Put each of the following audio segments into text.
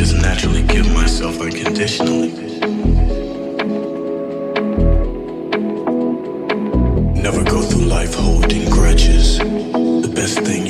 just naturally give myself unconditionally. Never go through life holding grudges. The best thing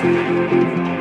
What?